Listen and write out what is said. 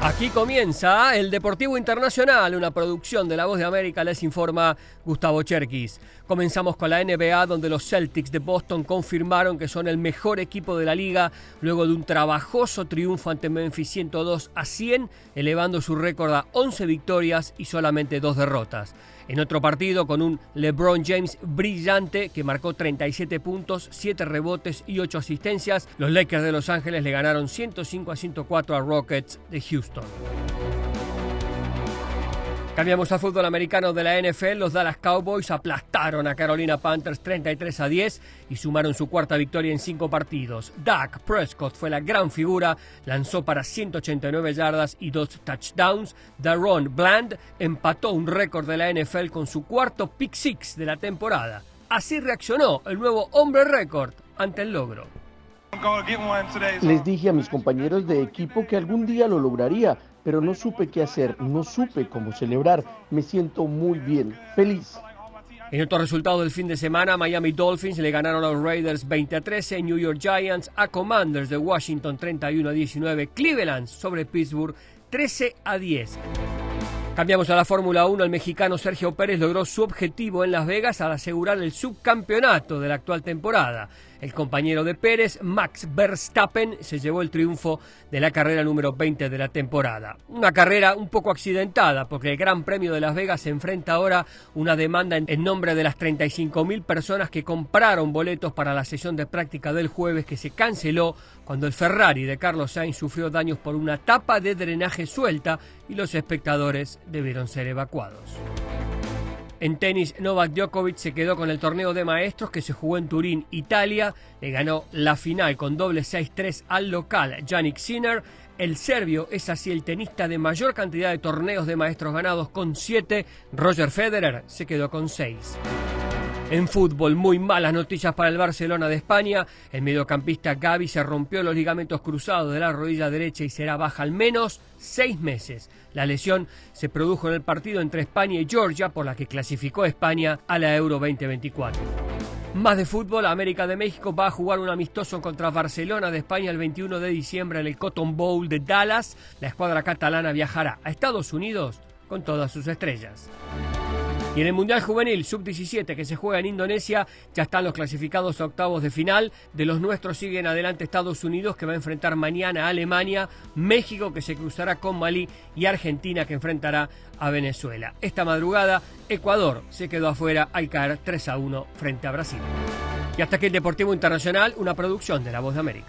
Aquí comienza el Deportivo Internacional, una producción de La Voz de América, les informa Gustavo Cherkis. Comenzamos con la NBA, donde los Celtics de Boston confirmaron que son el mejor equipo de la liga luego de un trabajoso triunfo ante Memphis 102 a 100, elevando su récord a 11 victorias y solamente dos derrotas. En otro partido, con un LeBron James brillante que marcó 37 puntos, 7 rebotes y 8 asistencias, los Lakers de Los Ángeles le ganaron 105 a 104 a Rockets de Houston. Cambiamos al fútbol americano de la NFL. Los Dallas Cowboys aplastaron a Carolina Panthers 33 a 10 y sumaron su cuarta victoria en cinco partidos. Dak Prescott fue la gran figura, lanzó para 189 yardas y dos touchdowns. Daron Bland empató un récord de la NFL con su cuarto pick six de la temporada. Así reaccionó el nuevo hombre récord ante el logro. Les dije a mis compañeros de equipo que algún día lo lograría pero no supe qué hacer, no supe cómo celebrar. Me siento muy bien, feliz. En otro resultado del fin de semana, Miami Dolphins le ganaron a los Raiders 20 a 13, New York Giants a Commanders de Washington 31 a 19, Cleveland sobre Pittsburgh 13 a 10. Cambiamos a la Fórmula 1. El mexicano Sergio Pérez logró su objetivo en Las Vegas al asegurar el subcampeonato de la actual temporada. El compañero de Pérez, Max Verstappen, se llevó el triunfo de la carrera número 20 de la temporada. Una carrera un poco accidentada porque el Gran Premio de Las Vegas se enfrenta ahora una demanda en nombre de las 35.000 personas que compraron boletos para la sesión de práctica del jueves que se canceló cuando el Ferrari de Carlos Sainz sufrió daños por una tapa de drenaje suelta y los espectadores debieron ser evacuados. En tenis, Novak Djokovic se quedó con el torneo de maestros que se jugó en Turín, Italia. Le ganó la final con doble 6-3 al local Yannick Sinner. El serbio es así el tenista de mayor cantidad de torneos de maestros ganados con 7. Roger Federer se quedó con 6. En fútbol, muy malas noticias para el Barcelona de España. El mediocampista Gaby se rompió los ligamentos cruzados de la rodilla derecha y será baja al menos seis meses. La lesión se produjo en el partido entre España y Georgia, por la que clasificó España a la Euro 2024. Más de fútbol, América de México va a jugar un amistoso contra Barcelona de España el 21 de diciembre en el Cotton Bowl de Dallas. La escuadra catalana viajará a Estados Unidos con todas sus estrellas. Y en el Mundial Juvenil Sub-17 que se juega en Indonesia, ya están los clasificados a octavos de final. De los nuestros siguen adelante Estados Unidos que va a enfrentar mañana a Alemania, México que se cruzará con Malí y Argentina que enfrentará a Venezuela. Esta madrugada Ecuador se quedó afuera al caer 3 a 1 frente a Brasil. Y hasta aquí el Deportivo Internacional, una producción de La Voz de América.